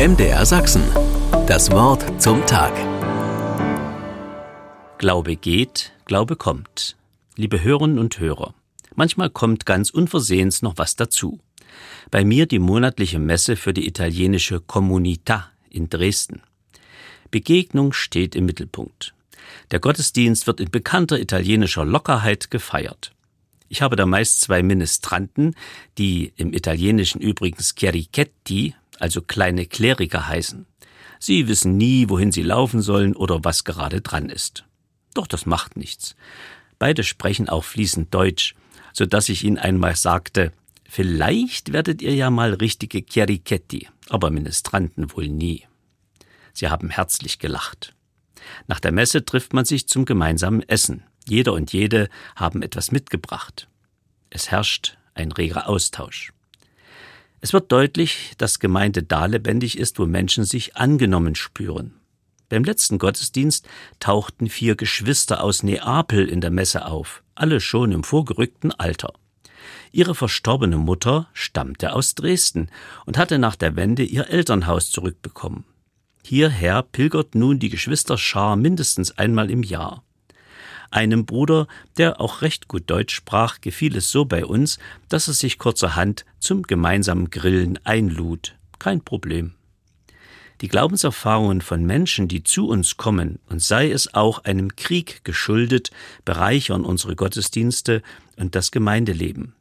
MDR Sachsen. Das Wort zum Tag. Glaube geht, Glaube kommt. Liebe Hörerinnen und Hörer, manchmal kommt ganz unversehens noch was dazu. Bei mir die monatliche Messe für die italienische Comunità in Dresden. Begegnung steht im Mittelpunkt. Der Gottesdienst wird in bekannter italienischer Lockerheit gefeiert. Ich habe da meist zwei Ministranten, die im Italienischen übrigens Chierichetti, also kleine Kleriker heißen. Sie wissen nie, wohin sie laufen sollen oder was gerade dran ist. Doch das macht nichts. Beide sprechen auch fließend Deutsch, so dass ich ihnen einmal sagte, vielleicht werdet ihr ja mal richtige Chierichetti, aber Ministranten wohl nie. Sie haben herzlich gelacht. Nach der Messe trifft man sich zum gemeinsamen Essen. Jeder und jede haben etwas mitgebracht. Es herrscht ein reger Austausch. Es wird deutlich, dass Gemeinde da lebendig ist, wo Menschen sich angenommen spüren. Beim letzten Gottesdienst tauchten vier Geschwister aus Neapel in der Messe auf, alle schon im vorgerückten Alter. Ihre verstorbene Mutter stammte aus Dresden und hatte nach der Wende ihr Elternhaus zurückbekommen. Hierher pilgert nun die Geschwisterschar mindestens einmal im Jahr. Einem Bruder, der auch recht gut Deutsch sprach, gefiel es so bei uns, dass er sich kurzerhand zum gemeinsamen Grillen einlud. Kein Problem. Die Glaubenserfahrungen von Menschen, die zu uns kommen, und sei es auch einem Krieg geschuldet, bereichern unsere Gottesdienste und das Gemeindeleben.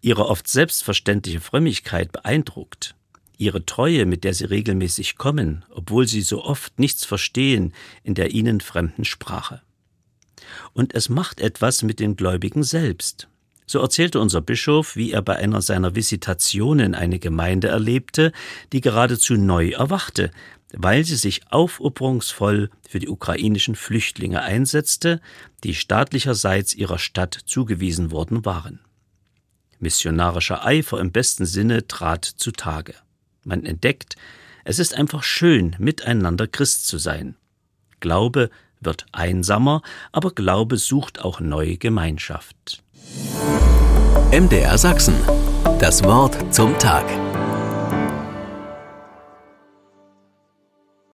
Ihre oft selbstverständliche Frömmigkeit beeindruckt. Ihre Treue, mit der sie regelmäßig kommen, obwohl sie so oft nichts verstehen in der ihnen fremden Sprache. Und es macht etwas mit den Gläubigen selbst. So erzählte unser Bischof, wie er bei einer seiner Visitationen eine Gemeinde erlebte, die geradezu neu erwachte, weil sie sich aufopferungsvoll für die ukrainischen Flüchtlinge einsetzte, die staatlicherseits ihrer Stadt zugewiesen worden waren. Missionarischer Eifer im besten Sinne trat zutage. Man entdeckt, es ist einfach schön, miteinander Christ zu sein. Glaube wird einsamer, aber Glaube sucht auch neue Gemeinschaft. MDR Sachsen. Das Wort zum Tag.